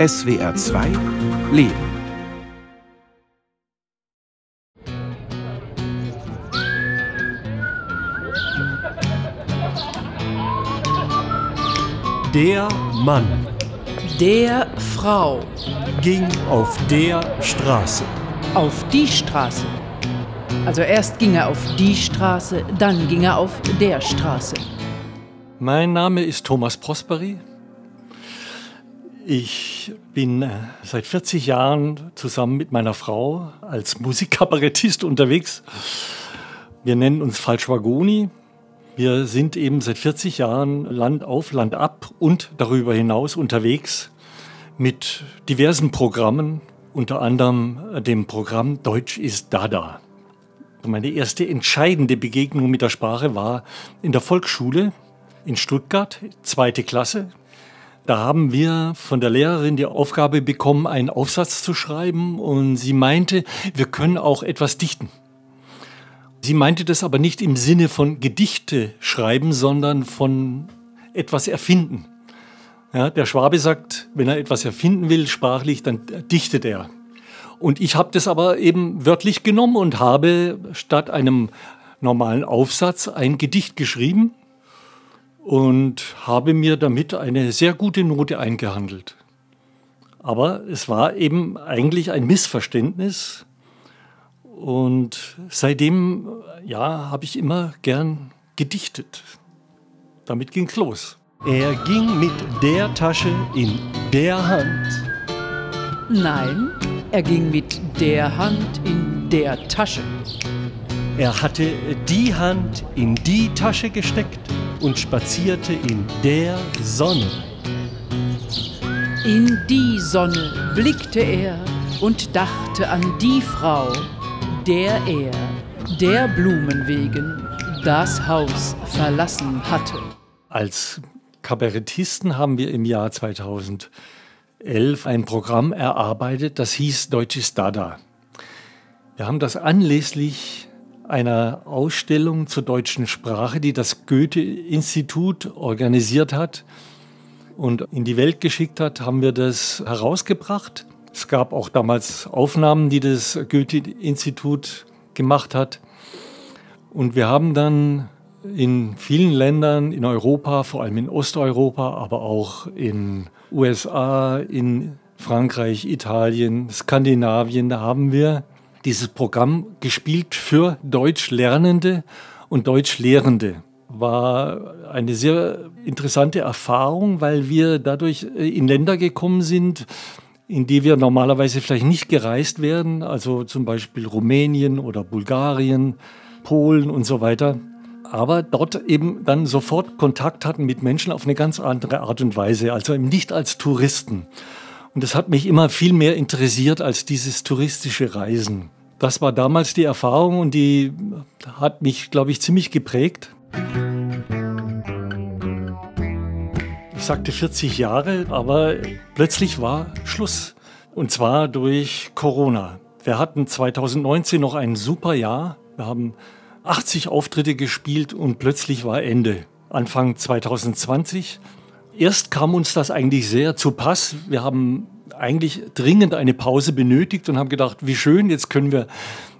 SWR 2 Leben. Der Mann Der Frau. ging auf der Straße. Auf die Straße. Also erst ging er auf die Straße, dann ging er auf der Straße. Mein Name ist Thomas Prosperi. Ich bin äh, seit 40 Jahren zusammen mit meiner Frau als Musikkabarettist unterwegs. Wir nennen uns Falschwagoni. Wir sind eben seit 40 Jahren Land auf, Land ab und darüber hinaus unterwegs mit diversen Programmen, unter anderem dem Programm Deutsch ist Dada. Meine erste entscheidende Begegnung mit der Sprache war in der Volksschule in Stuttgart, zweite Klasse. Da haben wir von der Lehrerin die Aufgabe bekommen, einen Aufsatz zu schreiben und sie meinte, wir können auch etwas dichten. Sie meinte das aber nicht im Sinne von Gedichte schreiben, sondern von etwas erfinden. Ja, der Schwabe sagt, wenn er etwas erfinden will, sprachlich, dann dichtet er. Und ich habe das aber eben wörtlich genommen und habe statt einem normalen Aufsatz ein Gedicht geschrieben und habe mir damit eine sehr gute Note eingehandelt. Aber es war eben eigentlich ein Missverständnis. Und seitdem, ja, habe ich immer gern gedichtet. Damit ging's los. Er ging mit der Tasche in der Hand. Nein, er ging mit der Hand in der Tasche. Er hatte die Hand in die Tasche gesteckt und spazierte in der Sonne. In die Sonne blickte er und dachte an die Frau, der er, der Blumen wegen, das Haus verlassen hatte. Als Kabarettisten haben wir im Jahr 2011 ein Programm erarbeitet, das hieß Deutsches Dada. Wir haben das anlässlich einer Ausstellung zur deutschen Sprache, die das Goethe-Institut organisiert hat und in die Welt geschickt hat, haben wir das herausgebracht. Es gab auch damals Aufnahmen, die das Goethe-Institut gemacht hat. Und wir haben dann in vielen Ländern in Europa, vor allem in Osteuropa, aber auch in USA, in Frankreich, Italien, Skandinavien, da haben wir dieses Programm gespielt für Deutschlernende und Deutschlehrende. War eine sehr interessante Erfahrung, weil wir dadurch in Länder gekommen sind, in die wir normalerweise vielleicht nicht gereist werden, also zum Beispiel Rumänien oder Bulgarien, Polen und so weiter. Aber dort eben dann sofort Kontakt hatten mit Menschen auf eine ganz andere Art und Weise, also eben nicht als Touristen. Und das hat mich immer viel mehr interessiert als dieses touristische Reisen. Das war damals die Erfahrung und die hat mich, glaube ich, ziemlich geprägt. Ich sagte 40 Jahre, aber plötzlich war Schluss. Und zwar durch Corona. Wir hatten 2019 noch ein super Jahr. Wir haben 80 Auftritte gespielt und plötzlich war Ende. Anfang 2020. Erst kam uns das eigentlich sehr zu Pass. Wir haben eigentlich dringend eine Pause benötigt und haben gedacht, wie schön, jetzt können wir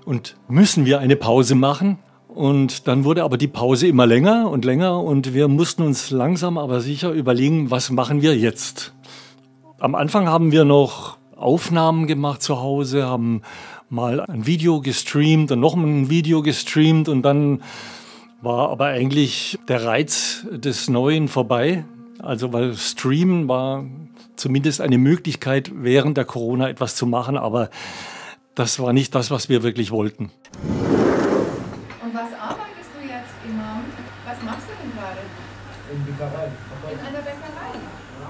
und müssen wir eine Pause machen. Und dann wurde aber die Pause immer länger und länger und wir mussten uns langsam aber sicher überlegen, was machen wir jetzt. Am Anfang haben wir noch Aufnahmen gemacht zu Hause, haben mal ein Video gestreamt und noch ein Video gestreamt und dann war aber eigentlich der Reiz des Neuen vorbei. Also weil Streamen war zumindest eine Möglichkeit, während der Corona etwas zu machen, aber das war nicht das, was wir wirklich wollten. Und was arbeitest du jetzt, Imam? Was machst du denn gerade? In Bäckerei. In einer Bäckerei?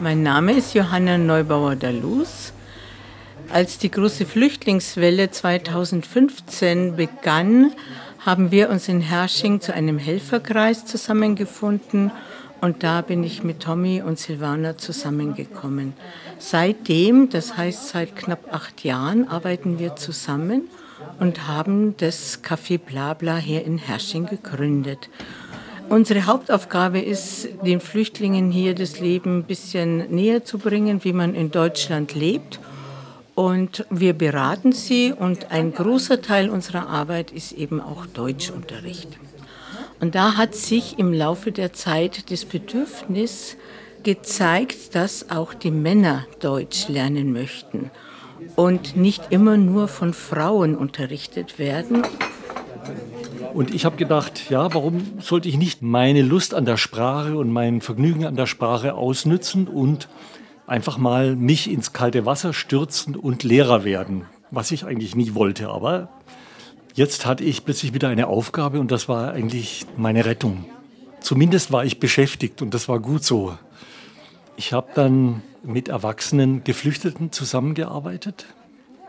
Mein Name ist Johanna Neubauer-Dalus. Als die große Flüchtlingswelle 2015 begann, haben wir uns in Hersching zu einem Helferkreis zusammengefunden und da bin ich mit Tommy und Silvana zusammengekommen. Seitdem, das heißt seit knapp acht Jahren, arbeiten wir zusammen und haben das Café Blabla hier in Hersching gegründet. Unsere Hauptaufgabe ist, den Flüchtlingen hier das Leben ein bisschen näher zu bringen, wie man in Deutschland lebt. Und wir beraten sie und ein großer Teil unserer Arbeit ist eben auch Deutschunterricht. Und da hat sich im Laufe der Zeit das Bedürfnis gezeigt, dass auch die Männer Deutsch lernen möchten und nicht immer nur von Frauen unterrichtet werden. Und ich habe gedacht, ja, warum sollte ich nicht meine Lust an der Sprache und mein Vergnügen an der Sprache ausnützen und einfach mal mich ins kalte Wasser stürzen und Lehrer werden, was ich eigentlich nie wollte. Aber jetzt hatte ich plötzlich wieder eine Aufgabe und das war eigentlich meine Rettung. Zumindest war ich beschäftigt und das war gut so. Ich habe dann mit erwachsenen Geflüchteten zusammengearbeitet,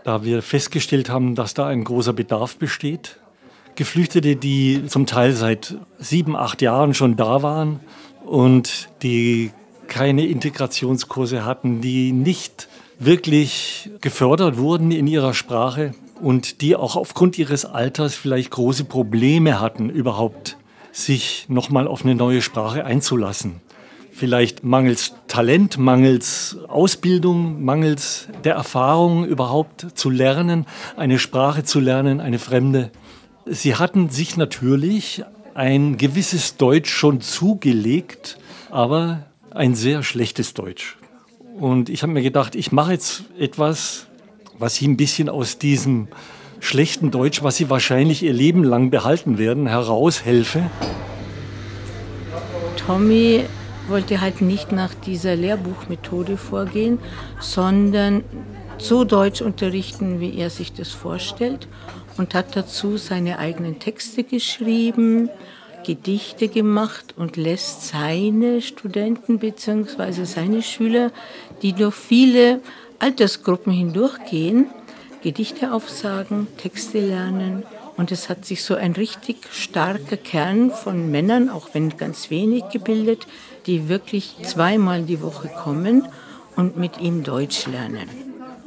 da wir festgestellt haben, dass da ein großer Bedarf besteht. Geflüchtete, die zum Teil seit sieben, acht Jahren schon da waren und die keine Integrationskurse hatten, die nicht wirklich gefördert wurden in ihrer Sprache und die auch aufgrund ihres Alters vielleicht große Probleme hatten, überhaupt sich nochmal auf eine neue Sprache einzulassen. Vielleicht mangels Talent, mangels Ausbildung, mangels der Erfahrung überhaupt zu lernen, eine Sprache zu lernen, eine fremde. Sie hatten sich natürlich ein gewisses Deutsch schon zugelegt, aber ein sehr schlechtes Deutsch. Und ich habe mir gedacht, ich mache jetzt etwas, was Sie ein bisschen aus diesem schlechten Deutsch, was Sie wahrscheinlich Ihr Leben lang behalten werden, heraushelfe. Tommy wollte halt nicht nach dieser Lehrbuchmethode vorgehen, sondern so Deutsch unterrichten, wie er sich das vorstellt und hat dazu seine eigenen Texte geschrieben, Gedichte gemacht und lässt seine Studenten bzw. seine Schüler, die durch viele Altersgruppen hindurchgehen, Gedichte aufsagen, Texte lernen. Und es hat sich so ein richtig starker Kern von Männern, auch wenn ganz wenig gebildet, die wirklich zweimal die Woche kommen und mit ihm Deutsch lernen.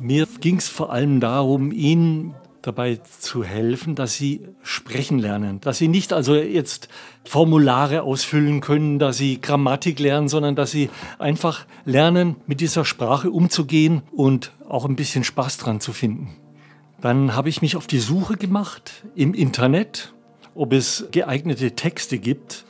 Mir ging es vor allem darum, ihn dabei zu helfen, dass sie sprechen lernen, dass sie nicht also jetzt Formulare ausfüllen können, dass sie Grammatik lernen, sondern dass sie einfach lernen, mit dieser Sprache umzugehen und auch ein bisschen Spaß dran zu finden. Dann habe ich mich auf die Suche gemacht im Internet, ob es geeignete Texte gibt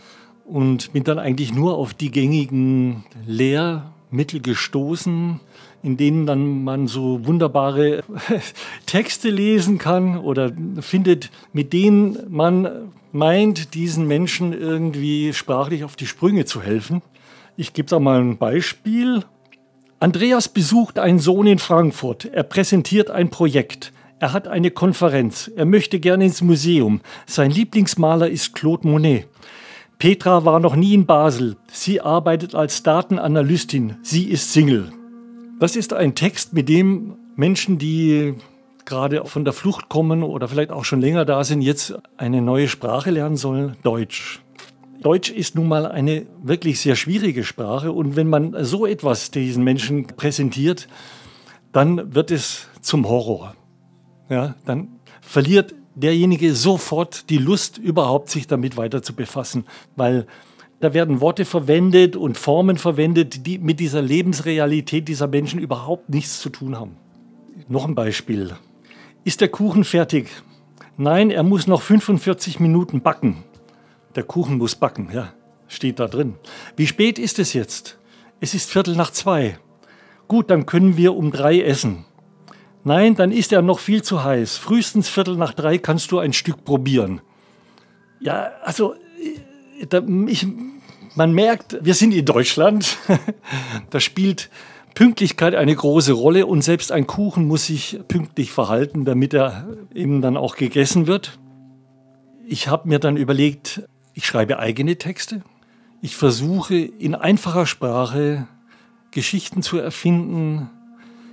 und bin dann eigentlich nur auf die gängigen Lehrmittel gestoßen, in denen dann man so wunderbare Texte lesen kann oder findet, mit denen man meint, diesen Menschen irgendwie sprachlich auf die Sprünge zu helfen. Ich gebe da mal ein Beispiel. Andreas besucht einen Sohn in Frankfurt. Er präsentiert ein Projekt. Er hat eine Konferenz. Er möchte gerne ins Museum. Sein Lieblingsmaler ist Claude Monet. Petra war noch nie in Basel. Sie arbeitet als Datenanalystin. Sie ist Single. Das ist ein Text, mit dem Menschen, die gerade von der Flucht kommen oder vielleicht auch schon länger da sind, jetzt eine neue Sprache lernen sollen, Deutsch. Deutsch ist nun mal eine wirklich sehr schwierige Sprache und wenn man so etwas diesen Menschen präsentiert, dann wird es zum Horror. Ja, dann verliert derjenige sofort die Lust, überhaupt sich damit weiter zu befassen, weil da werden Worte verwendet und Formen verwendet, die mit dieser Lebensrealität dieser Menschen überhaupt nichts zu tun haben. Noch ein Beispiel. Ist der Kuchen fertig? Nein, er muss noch 45 Minuten backen. Der Kuchen muss backen, ja, steht da drin. Wie spät ist es jetzt? Es ist Viertel nach zwei. Gut, dann können wir um drei essen. Nein, dann ist er noch viel zu heiß. Frühestens Viertel nach drei kannst du ein Stück probieren. Ja, also ich, man merkt, wir sind in Deutschland. da spielt Pünktlichkeit eine große Rolle und selbst ein Kuchen muss sich pünktlich verhalten, damit er eben dann auch gegessen wird. Ich habe mir dann überlegt, ich schreibe eigene Texte. Ich versuche in einfacher Sprache Geschichten zu erfinden,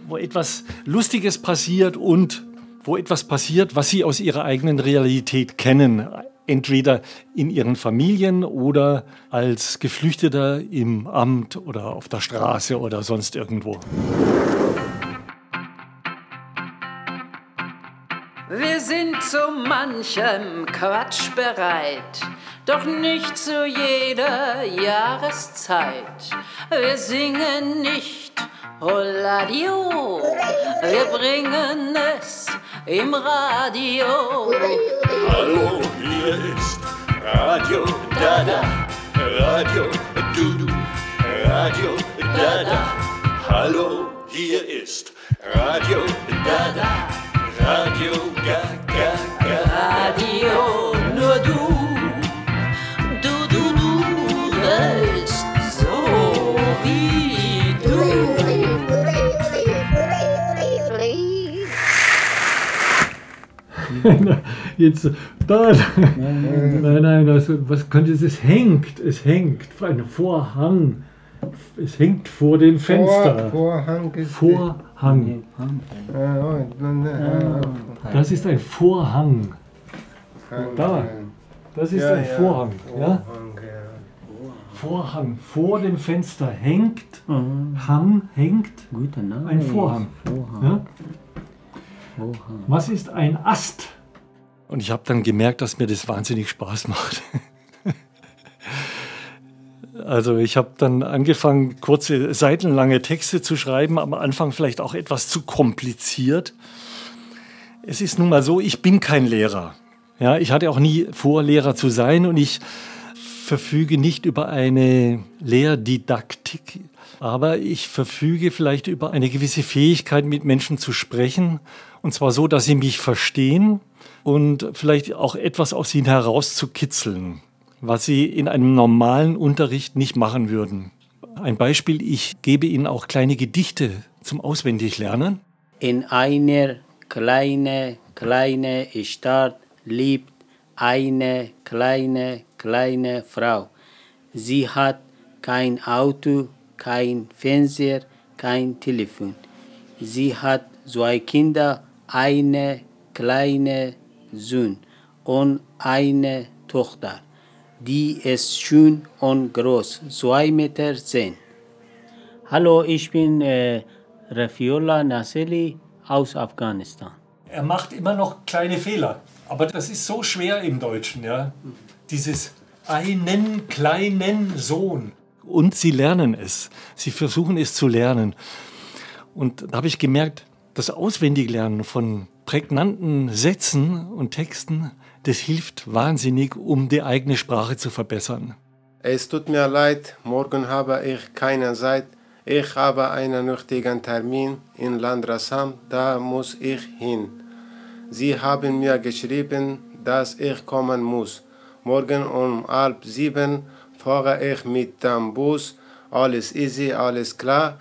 wo etwas Lustiges passiert und wo etwas passiert, was Sie aus Ihrer eigenen Realität kennen entweder in ihren Familien oder als Geflüchteter im Amt oder auf der Straße oder sonst irgendwo. Wir sind zu manchem Quatsch bereit, doch nicht zu jeder Jahreszeit. Wir singen nicht Holladio, wir bringen es im Radio. Hallo, Jetzt, da, nein, nein, das, was könnte es? Es hängt, es hängt, ein Vorhang. Es hängt vor dem Fenster. Vorhang ist Vorhang. Ah, äh, Das ist ein Vorhang. Da. Das ist Ja, ein. Vorhang. Ja? Vorhang, ja. Vorhang. Vor dem Fenster hängt, Hang hängt Guter Name. ein Vorhang. Vorhang. Ja? Vorhang. Was ist ein Ast? Und ich habe dann gemerkt, dass mir das wahnsinnig Spaß macht. Also ich habe dann angefangen, kurze, seitenlange Texte zu schreiben, am Anfang vielleicht auch etwas zu kompliziert. Es ist nun mal so, ich bin kein Lehrer. Ja, ich hatte auch nie vor, Lehrer zu sein und ich verfüge nicht über eine Lehrdidaktik, aber ich verfüge vielleicht über eine gewisse Fähigkeit, mit Menschen zu sprechen, und zwar so, dass sie mich verstehen und vielleicht auch etwas aus ihnen herauszukitzeln, was sie in einem normalen Unterricht nicht machen würden. Ein Beispiel, ich gebe ihnen auch kleine Gedichte zum Auswendiglernen. In einer kleinen, kleinen Stadt lebt eine kleine, kleine Frau. Sie hat kein Auto, kein Fernseher, kein Telefon. Sie hat zwei Kinder, eine kleine Sohn und eine Tochter. Die ist schön und groß, zwei Meter zehn. Hallo, ich bin äh, Rafiola Naseli aus Afghanistan. Er macht immer noch kleine Fehler, aber das ist so schwer im Deutschen, ja. Dieses einen kleinen Sohn. Und sie lernen es. Sie versuchen es zu lernen. Und da habe ich gemerkt, das Auswendiglernen von prägnanten Sätzen und Texten, das hilft wahnsinnig, um die eigene Sprache zu verbessern. Es tut mir leid, morgen habe ich keine Zeit. Ich habe einen nötigen Termin in Landrassam, da muss ich hin. Sie haben mir geschrieben, dass ich kommen muss. Morgen um halb sieben fahre ich mit dem Bus. Alles easy, alles klar.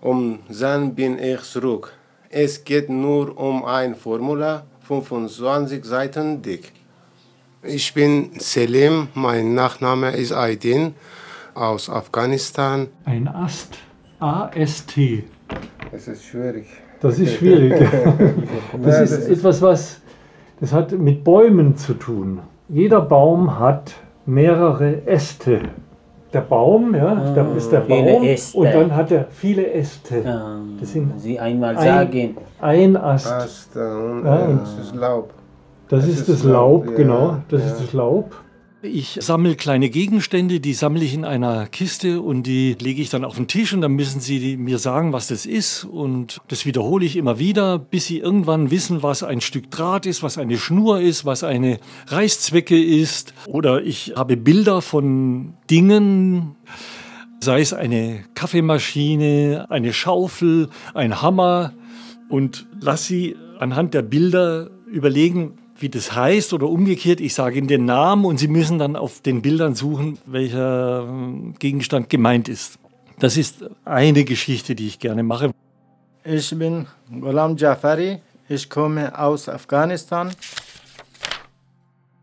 Um dann bin ich zurück. Es geht nur um ein Formular, 25 Seiten dick. Ich bin Selim, mein Nachname ist Aydin aus Afghanistan. Ein Ast, A-S-T. Das ist schwierig. Das ist schwierig. Das ist etwas, was das hat mit Bäumen zu tun. Jeder Baum hat mehrere Äste. Der Baum, ja, da ist der viele Baum Äste. und dann hat er viele Äste. Ähm, Das sind Sie einmal ein- sagen. Ein Ast. Ast und Ja, und- das ist Laub. Das, Das ist ist das Laub, Laub, ja, genau. Das ja. ist das Laub. Ich sammle kleine Gegenstände, die sammle ich in einer Kiste und die lege ich dann auf den Tisch und dann müssen sie mir sagen, was das ist. Und das wiederhole ich immer wieder, bis sie irgendwann wissen, was ein Stück Draht ist, was eine Schnur ist, was eine Reißzwecke ist. Oder ich habe Bilder von Dingen, sei es eine Kaffeemaschine, eine Schaufel, ein Hammer und lass sie anhand der Bilder überlegen, wie das heißt oder umgekehrt. Ich sage ihnen den Namen und sie müssen dann auf den Bildern suchen, welcher ähm, Gegenstand gemeint ist. Das ist eine Geschichte, die ich gerne mache. Ich bin Ghulam Jafari. Ich komme aus Afghanistan.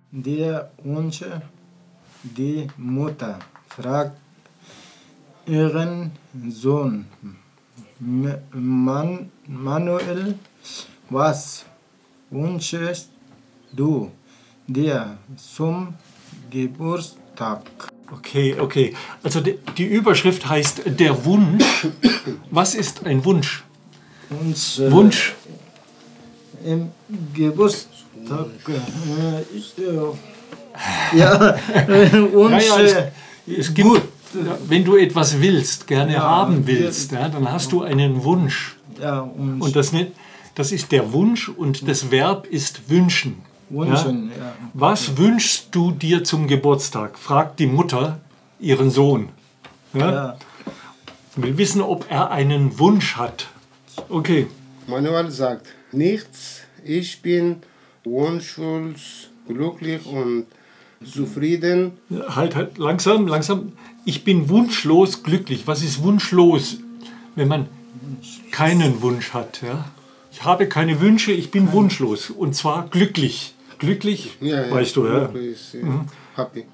Der Wunsch, die Mutter fragt ihren Sohn Manuel, was wünschst du dir zum Geburtstag? Okay, okay. Also die, die Überschrift heißt Der Wunsch. Was ist ein Wunsch? Wunsch, äh, Wunsch. Im Geburtstag. Äh, ich, äh, Ja, und Ja, ja, es, äh, es gibt, wenn du etwas willst, gerne Ja, haben willst, ja, dann hast du einen Wunsch. ja, und, Und das, das ist der Wunsch und das Verb ist wünschen. Wünschen, Ja? ja. Was wünschst du dir zum Geburtstag? fragt die Mutter ihren Sohn. Ja? Ja. Will wissen, ob er einen Wunsch hat. Okay. Manuel sagt nichts. Ich bin wunschlos, glücklich und zufrieden. Halt, halt, langsam, langsam. Ich bin wunschlos glücklich. Was ist wunschlos, wenn man keinen Wunsch hat? Ja? Ich habe keine Wünsche, ich bin wunschlos. Und zwar glücklich. Glücklich, Ja, ja, weißt du, ja. ist, ja. Happy.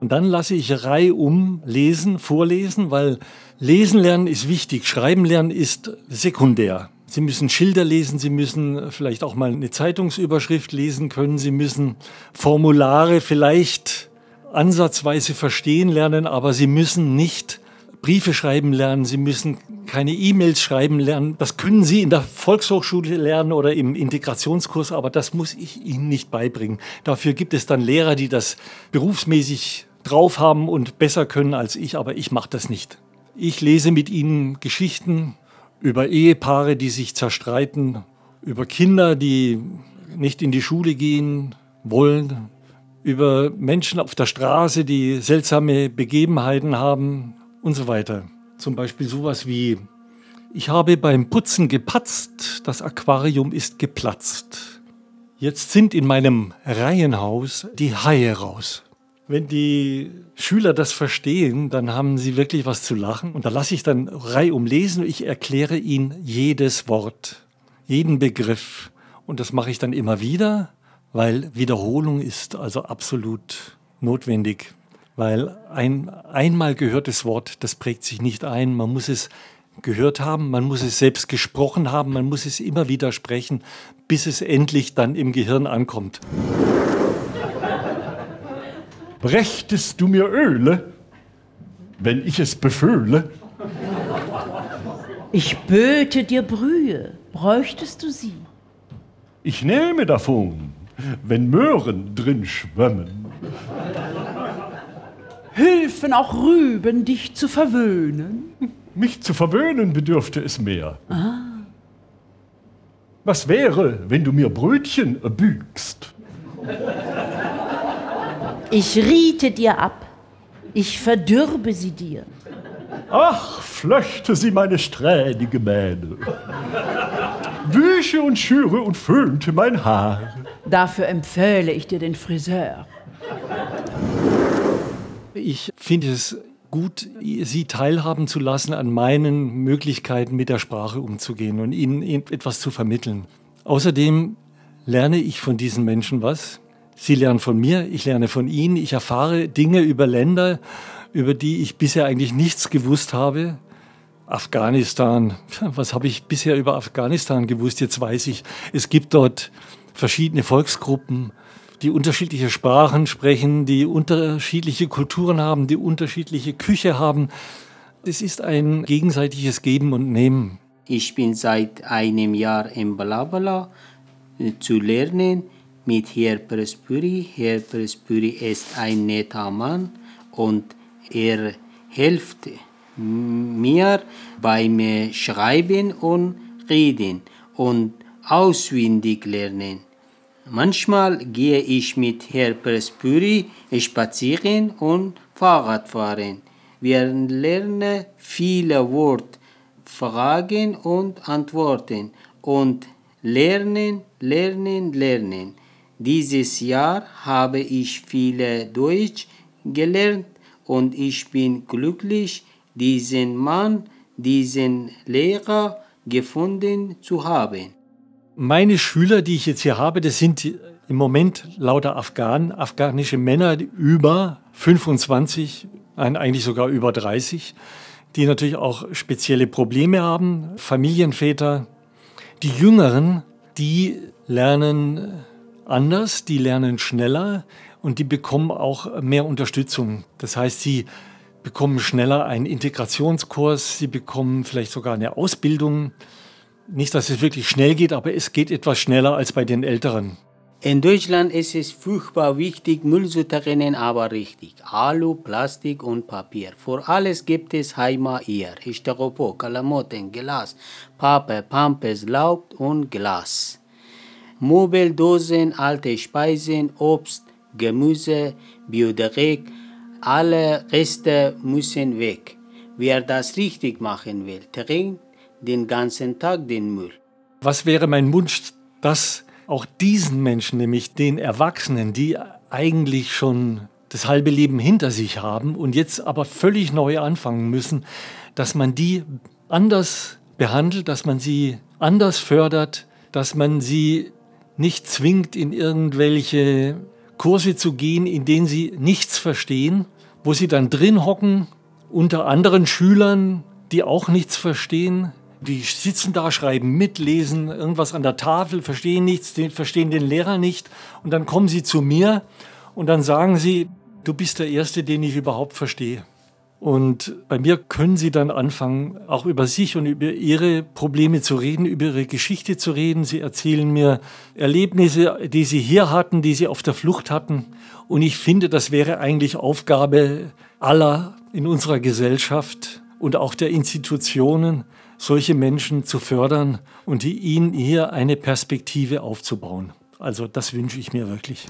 Und dann lasse ich reihum lesen, vorlesen, weil lesen lernen ist wichtig, schreiben lernen ist sekundär. Sie müssen Schilder lesen, Sie müssen vielleicht auch mal eine Zeitungsüberschrift lesen können, Sie müssen Formulare vielleicht ansatzweise verstehen lernen, aber Sie müssen nicht Briefe schreiben lernen, Sie müssen keine E-Mails schreiben lernen. Das können Sie in der Volkshochschule lernen oder im Integrationskurs, aber das muss ich Ihnen nicht beibringen. Dafür gibt es dann Lehrer, die das berufsmäßig drauf haben und besser können als ich, aber ich mache das nicht. Ich lese mit Ihnen Geschichten über Ehepaare, die sich zerstreiten, über Kinder, die nicht in die Schule gehen wollen, über Menschen auf der Straße, die seltsame Begebenheiten haben und so weiter. Zum Beispiel sowas wie, ich habe beim Putzen gepatzt, das Aquarium ist geplatzt. Jetzt sind in meinem Reihenhaus die Haie raus. Wenn die Schüler das verstehen, dann haben sie wirklich was zu lachen. Und da lasse ich dann reihum lesen und ich erkläre ihnen jedes Wort, jeden Begriff. Und das mache ich dann immer wieder, weil Wiederholung ist also absolut notwendig. Weil ein einmal gehörtes Wort, das prägt sich nicht ein. Man muss es gehört haben, man muss es selbst gesprochen haben, man muss es immer wieder sprechen, bis es endlich dann im Gehirn ankommt. Brächtest du mir Öle, wenn ich es befühle? Ich böte dir Brühe, bräuchtest du sie? Ich nehme davon, wenn Möhren drin schwimmen. Hülfen auch Rüben, dich zu verwöhnen? Mich zu verwöhnen bedürfte es mehr. Was wäre, wenn du mir Brötchen bügst? Ich riete dir ab, ich verdürbe sie dir. Ach, flöchte sie meine strähnige Mähne. Wüsche und schüre und föhnte mein Haar. Dafür empfehle ich dir den Friseur. Ich finde es gut, Sie teilhaben zu lassen an meinen Möglichkeiten, mit der Sprache umzugehen und Ihnen etwas zu vermitteln. Außerdem lerne ich von diesen Menschen was. Sie lernen von mir, ich lerne von Ihnen. Ich erfahre Dinge über Länder, über die ich bisher eigentlich nichts gewusst habe. Afghanistan, was habe ich bisher über Afghanistan gewusst? Jetzt weiß ich, es gibt dort verschiedene Volksgruppen, die unterschiedliche Sprachen sprechen, die unterschiedliche Kulturen haben, die unterschiedliche Küche haben. Es ist ein gegenseitiges Geben und Nehmen. Ich bin seit einem Jahr in Balabala äh, zu lernen mit Herr Prespuri. Herr Prespuri ist ein netter Mann und er hilft mir beim Schreiben und Reden und auswendig lernen. Manchmal gehe ich mit Herr Prespuri spazieren und Fahrrad fahren. Wir lernen viele Worte, Fragen und Antworten und lernen, lernen, lernen. Dieses Jahr habe ich viele Deutsch gelernt und ich bin glücklich, diesen Mann, diesen Lehrer gefunden zu haben. Meine Schüler, die ich jetzt hier habe, das sind im Moment lauter Afghanen, afghanische Männer über 25, eigentlich sogar über 30, die natürlich auch spezielle Probleme haben, Familienväter. Die Jüngeren, die lernen anders, die lernen schneller und die bekommen auch mehr Unterstützung. Das heißt, sie bekommen schneller einen Integrationskurs, sie bekommen vielleicht sogar eine Ausbildung. Nicht, dass es wirklich schnell geht, aber es geht etwas schneller als bei den Älteren. In Deutschland ist es furchtbar wichtig, Müll zu trennen, aber richtig. Alu, Plastik und Papier. Für alles gibt es Heimat hier. Styropor, Klamotten, Glas, Pappe, Pampers, Laub und Glas. Möbeldosen, alte Speisen, Obst, Gemüse, Biodreck, alle Reste müssen weg. Wer das richtig machen will, trinkt den ganzen Tag den Müll. Was wäre mein Wunsch, dass auch diesen Menschen, nämlich den Erwachsenen, die eigentlich schon das halbe Leben hinter sich haben und jetzt aber völlig neu anfangen müssen, dass man die anders behandelt, dass man sie anders fördert, dass man sie nicht zwingt, in irgendwelche Kurse zu gehen, in denen sie nichts verstehen, wo sie dann drin hocken unter anderen Schülern, die auch nichts verstehen. Die sitzen da, schreiben mit, lesen irgendwas an der Tafel, verstehen nichts, verstehen den Lehrer nicht. Und dann kommen sie zu mir und dann sagen sie, du bist der Erste, den ich überhaupt verstehe. Und bei mir können sie dann anfangen, auch über sich und über ihre Probleme zu reden, über ihre Geschichte zu reden. Sie erzählen mir Erlebnisse, die sie hier hatten, die sie auf der Flucht hatten. Und ich finde, das wäre eigentlich Aufgabe aller in unserer Gesellschaft und auch der Institutionen, solche Menschen zu fördern und ihnen hier eine Perspektive aufzubauen. Also das wünsche ich mir wirklich.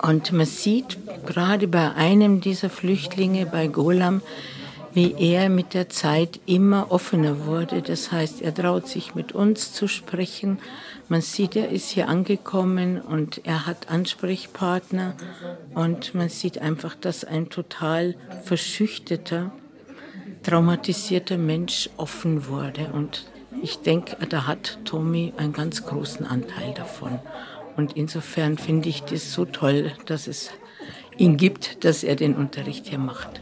Und man sieht gerade bei einem dieser Flüchtlinge, bei Golam, wie er mit der Zeit immer offener wurde. Das heißt, er traut sich mit uns zu sprechen. Man sieht, er ist hier angekommen und er hat Ansprechpartner. Und man sieht einfach, dass ein total verschüchterter, traumatisierter Mensch offen wurde. Und ich denke, da hat Tommy einen ganz großen Anteil davon. Und insofern finde ich das so toll, dass es ihn gibt, dass er den Unterricht hier macht.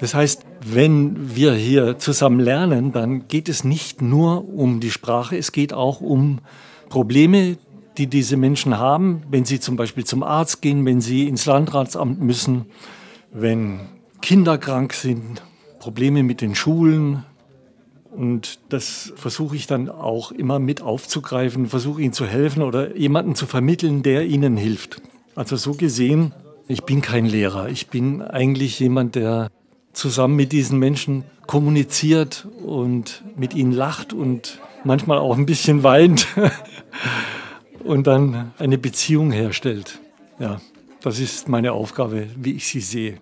Das heißt, wenn wir hier zusammen lernen, dann geht es nicht nur um die Sprache, es geht auch um Probleme, die diese Menschen haben, wenn sie zum Beispiel zum Arzt gehen, wenn sie ins Landratsamt müssen, wenn Kinder krank sind, Probleme mit den Schulen, und das versuche ich dann auch immer mit aufzugreifen, versuche ihnen zu helfen oder jemanden zu vermitteln, der ihnen hilft. Also so gesehen, ich bin kein Lehrer. Ich bin eigentlich jemand, der zusammen mit diesen Menschen kommuniziert und mit ihnen lacht und manchmal auch ein bisschen weint und dann eine Beziehung herstellt. Ja, das ist meine Aufgabe, wie ich sie sehe.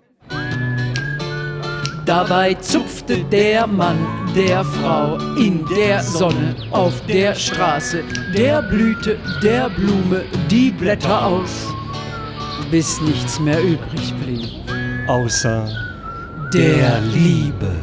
Dabei zupfte der Mann der Frau in der Sonne auf der Straße der Blüte der Blume die Blätter aus, bis nichts mehr übrig blieb. Außer der Liebe.